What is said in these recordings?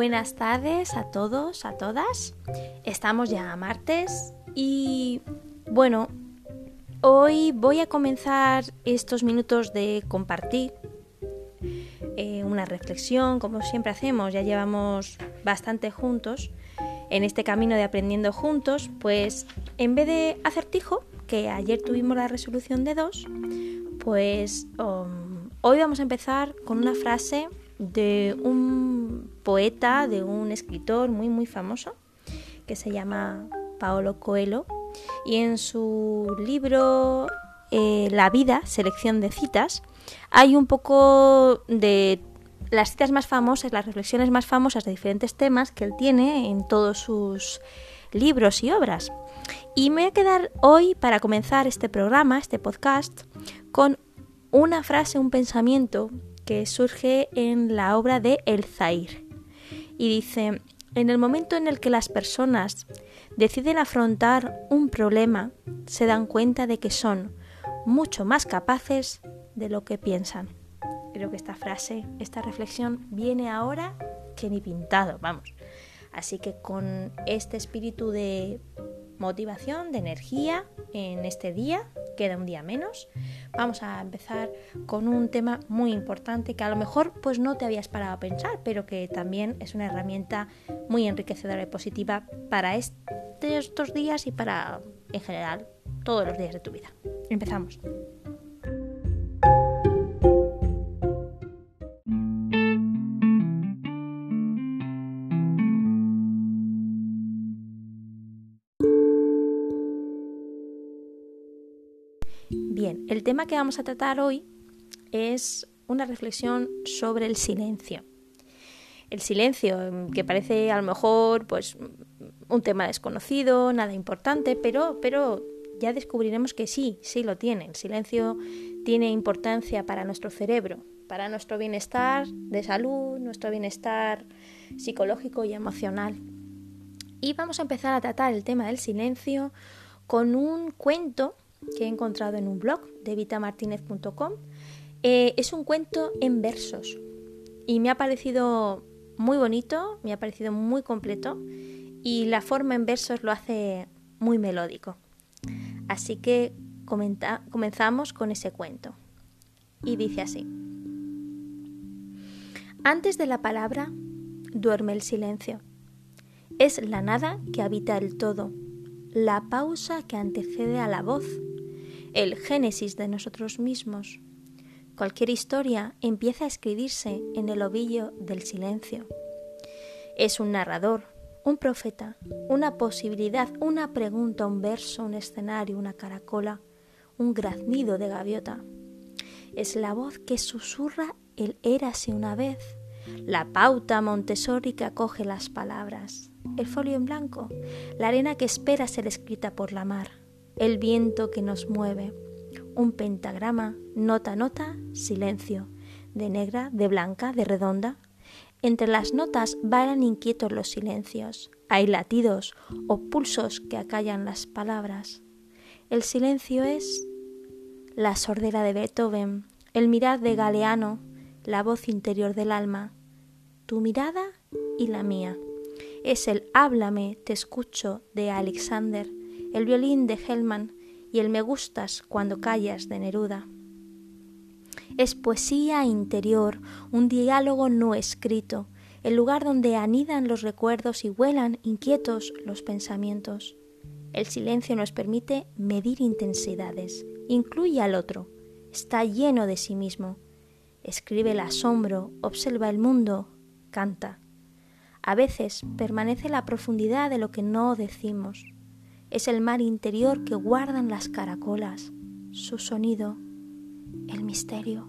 Buenas tardes a todos, a todas. Estamos ya a martes y bueno, hoy voy a comenzar estos minutos de compartir eh, una reflexión, como siempre hacemos, ya llevamos bastante juntos en este camino de aprendiendo juntos, pues en vez de acertijo, que ayer tuvimos la resolución de dos, pues um, hoy vamos a empezar con una frase de un poeta, de un escritor muy muy famoso que se llama Paolo Coelho y en su libro eh, La vida, selección de citas, hay un poco de las citas más famosas, las reflexiones más famosas de diferentes temas que él tiene en todos sus libros y obras. Y me voy a quedar hoy, para comenzar este programa, este podcast, con una frase, un pensamiento que surge en la obra de El Zair. Y dice, en el momento en el que las personas deciden afrontar un problema, se dan cuenta de que son mucho más capaces de lo que piensan. Creo que esta frase, esta reflexión viene ahora que ni pintado, vamos. Así que con este espíritu de motivación, de energía en este día, queda un día menos, vamos a empezar con un tema muy importante que a lo mejor pues no te habías parado a pensar, pero que también es una herramienta muy enriquecedora y positiva para estos días y para en general todos los días de tu vida. Empezamos. Bien, el tema que vamos a tratar hoy es una reflexión sobre el silencio. El silencio, em, que parece a lo mejor pues un tema desconocido, nada importante, pero, pero ya descubriremos que sí, sí lo tiene. El silencio tiene importancia para nuestro cerebro, para nuestro bienestar de salud, nuestro bienestar psicológico y emocional. Y vamos a empezar a tratar el tema del silencio con un cuento que he encontrado en un blog de vitamartinez.com. Eh, es un cuento en versos y me ha parecido muy bonito, me ha parecido muy completo y la forma en versos lo hace muy melódico. Así que comenzamos con ese cuento. Y dice así. Antes de la palabra duerme el silencio. Es la nada que habita el todo, la pausa que antecede a la voz el génesis de nosotros mismos. Cualquier historia empieza a escribirse en el ovillo del silencio. Es un narrador, un profeta, una posibilidad, una pregunta, un verso, un escenario, una caracola, un graznido de gaviota. Es la voz que susurra el érase una vez, la pauta Montessori que acoge las palabras, el folio en blanco, la arena que espera ser escrita por la mar el viento que nos mueve, un pentagrama, nota, nota, silencio, de negra, de blanca, de redonda. Entre las notas varan inquietos los silencios, hay latidos o pulsos que acallan las palabras. El silencio es la sordera de Beethoven, el mirar de Galeano, la voz interior del alma, tu mirada y la mía. Es el háblame, te escucho de Alexander, el violín de Hellman y el me gustas cuando callas de Neruda. Es poesía interior, un diálogo no escrito, el lugar donde anidan los recuerdos y vuelan inquietos los pensamientos. El silencio nos permite medir intensidades, incluye al otro, está lleno de sí mismo, escribe el asombro, observa el mundo, canta. A veces permanece la profundidad de lo que no decimos, es el mar interior que guardan las caracolas, su sonido, el misterio.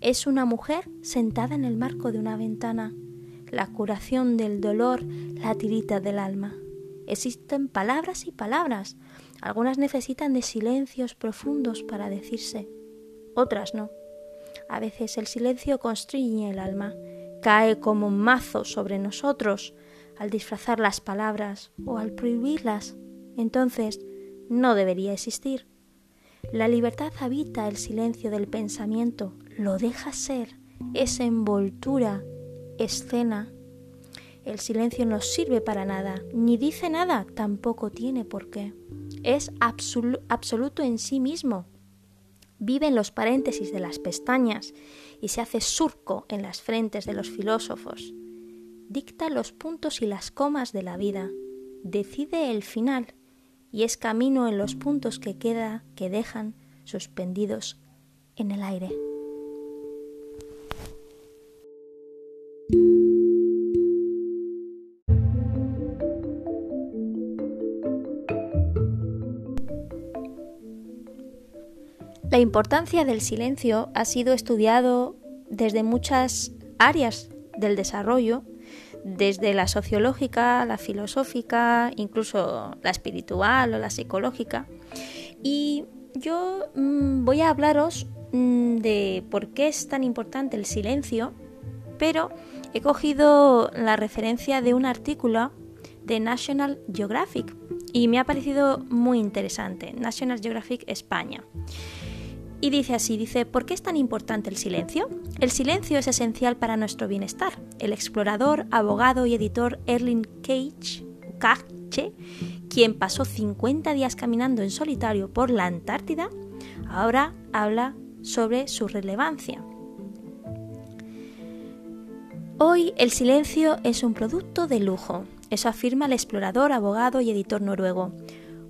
Es una mujer sentada en el marco de una ventana, la curación del dolor, la tirita del alma. Existen palabras y palabras, algunas necesitan de silencios profundos para decirse, otras no. A veces el silencio constriñe el alma, cae como un mazo sobre nosotros al disfrazar las palabras o al prohibirlas entonces no debería existir. La libertad habita el silencio del pensamiento, lo deja ser, esa envoltura, escena. El silencio no sirve para nada, ni dice nada, tampoco tiene por qué. Es absoluto en sí mismo. Vive en los paréntesis de las pestañas y se hace surco en las frentes de los filósofos. Dicta los puntos y las comas de la vida, decide el final y es camino en los puntos que queda que dejan suspendidos en el aire. La importancia del silencio ha sido estudiado desde muchas áreas del desarrollo, desde la sociológica, la filosófica, incluso la espiritual o la psicológica. Y yo mm, voy a hablaros mm, de por qué es tan importante el silencio, pero he cogido la referencia de un artículo de National Geographic y me ha parecido muy interesante, National Geographic España. Y dice así, dice, ¿por qué es tan importante el silencio? El silencio es esencial para nuestro bienestar. El explorador, abogado y editor Erling Cage, quien pasó 50 días caminando en solitario por la Antártida, ahora habla sobre su relevancia. Hoy el silencio es un producto de lujo, eso afirma el explorador, abogado y editor noruego.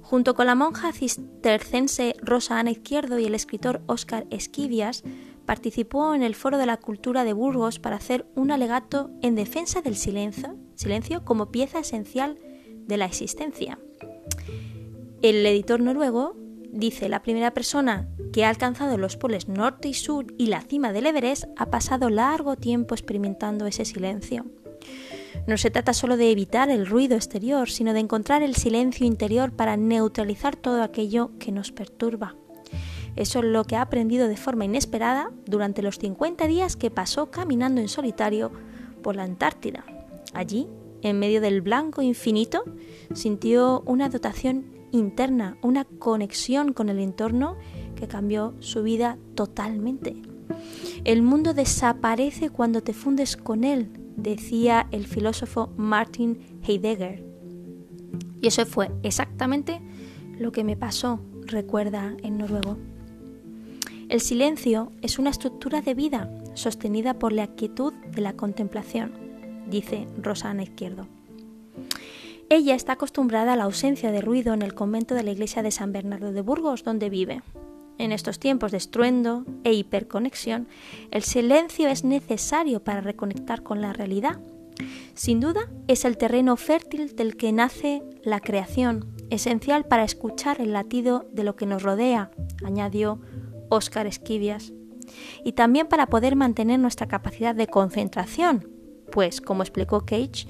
Junto con la monja cistercense Rosa Ana Izquierdo y el escritor Óscar Esquivias, participó en el Foro de la Cultura de Burgos para hacer un alegato en defensa del silencio, silencio como pieza esencial de la existencia. El editor noruego dice, la primera persona que ha alcanzado los poles norte y sur y la cima del Everest ha pasado largo tiempo experimentando ese silencio. No se trata solo de evitar el ruido exterior, sino de encontrar el silencio interior para neutralizar todo aquello que nos perturba. Eso es lo que ha aprendido de forma inesperada durante los 50 días que pasó caminando en solitario por la Antártida. Allí, en medio del blanco infinito, sintió una dotación interna, una conexión con el entorno que cambió su vida totalmente. El mundo desaparece cuando te fundes con él, decía el filósofo Martin Heidegger. Y eso fue exactamente lo que me pasó, recuerda en noruego. El silencio es una estructura de vida sostenida por la quietud de la contemplación, dice Rosana Izquierdo. Ella está acostumbrada a la ausencia de ruido en el convento de la iglesia de San Bernardo de Burgos, donde vive. En estos tiempos de estruendo e hiperconexión, el silencio es necesario para reconectar con la realidad. Sin duda, es el terreno fértil del que nace la creación, esencial para escuchar el latido de lo que nos rodea, añadió Óscar Esquivias, y también para poder mantener nuestra capacidad de concentración, pues, como explicó Cage,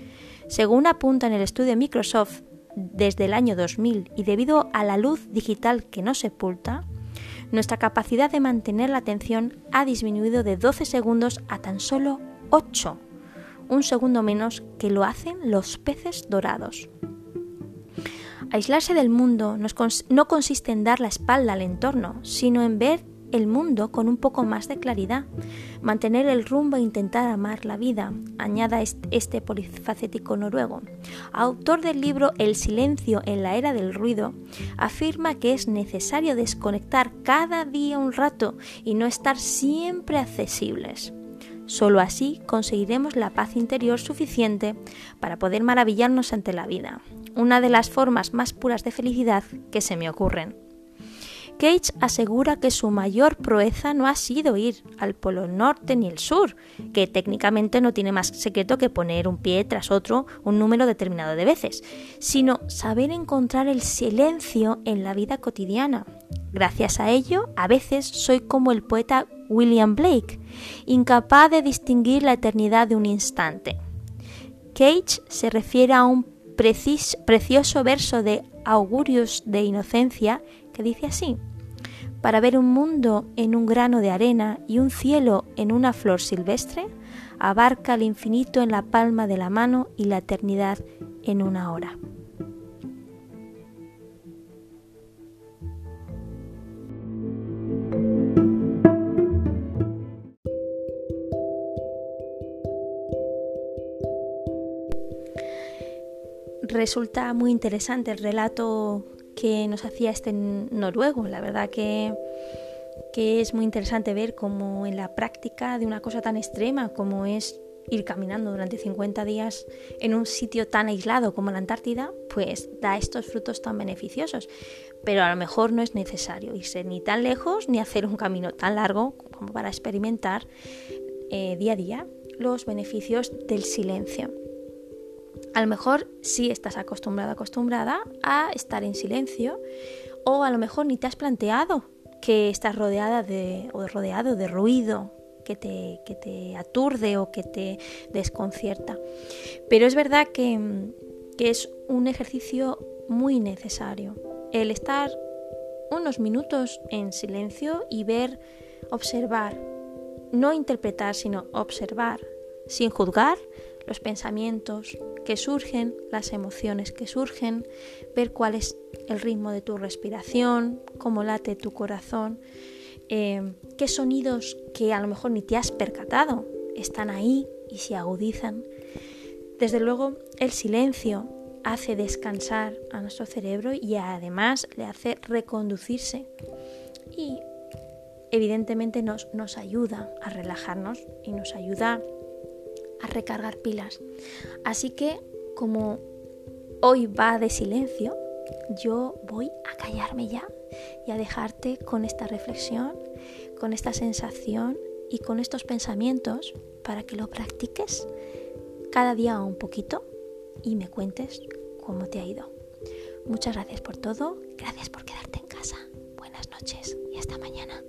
según apunta en el estudio Microsoft desde el año 2000 y debido a la luz digital que nos sepulta, nuestra capacidad de mantener la atención ha disminuido de 12 segundos a tan solo 8, un segundo menos que lo hacen los peces dorados. Aislarse del mundo no consiste en dar la espalda al entorno, sino en ver el mundo con un poco más de claridad, mantener el rumbo e intentar amar la vida, añada este polifacético noruego. Autor del libro El silencio en la era del ruido, afirma que es necesario desconectar cada día un rato y no estar siempre accesibles. Solo así conseguiremos la paz interior suficiente para poder maravillarnos ante la vida, una de las formas más puras de felicidad que se me ocurren. Cage asegura que su mayor proeza no ha sido ir al Polo Norte ni el Sur, que técnicamente no tiene más secreto que poner un pie tras otro un número determinado de veces, sino saber encontrar el silencio en la vida cotidiana. Gracias a ello, a veces soy como el poeta William Blake, incapaz de distinguir la eternidad de un instante. Cage se refiere a un precioso verso de Augurius de Inocencia que dice así, para ver un mundo en un grano de arena y un cielo en una flor silvestre, abarca el infinito en la palma de la mano y la eternidad en una hora. resulta muy interesante el relato que nos hacía este noruego. La verdad que, que es muy interesante ver cómo en la práctica de una cosa tan extrema como es ir caminando durante 50 días en un sitio tan aislado como la Antártida, pues da estos frutos tan beneficiosos. Pero a lo mejor no es necesario irse ni tan lejos ni hacer un camino tan largo como para experimentar eh, día a día los beneficios del silencio. A lo mejor sí estás acostumbrada, acostumbrada a estar en silencio o a lo mejor ni te has planteado que estás rodeada de, o rodeado de ruido, que te, que te aturde o que te desconcierta. Pero es verdad que, que es un ejercicio muy necesario. El estar unos minutos en silencio y ver, observar, no interpretar, sino observar, sin juzgar los pensamientos que surgen, las emociones que surgen, ver cuál es el ritmo de tu respiración, cómo late tu corazón eh, qué sonidos que a lo mejor ni te has percatado están ahí y se agudizan. Desde luego, el silencio hace descansar a nuestro cerebro y además le hace reconducirse. Y evidentemente nos, nos ayuda a relajarnos y nos ayuda recargar pilas. Así que como hoy va de silencio, yo voy a callarme ya y a dejarte con esta reflexión, con esta sensación y con estos pensamientos para que lo practiques cada día un poquito y me cuentes cómo te ha ido. Muchas gracias por todo, gracias por quedarte en casa. Buenas noches y hasta mañana.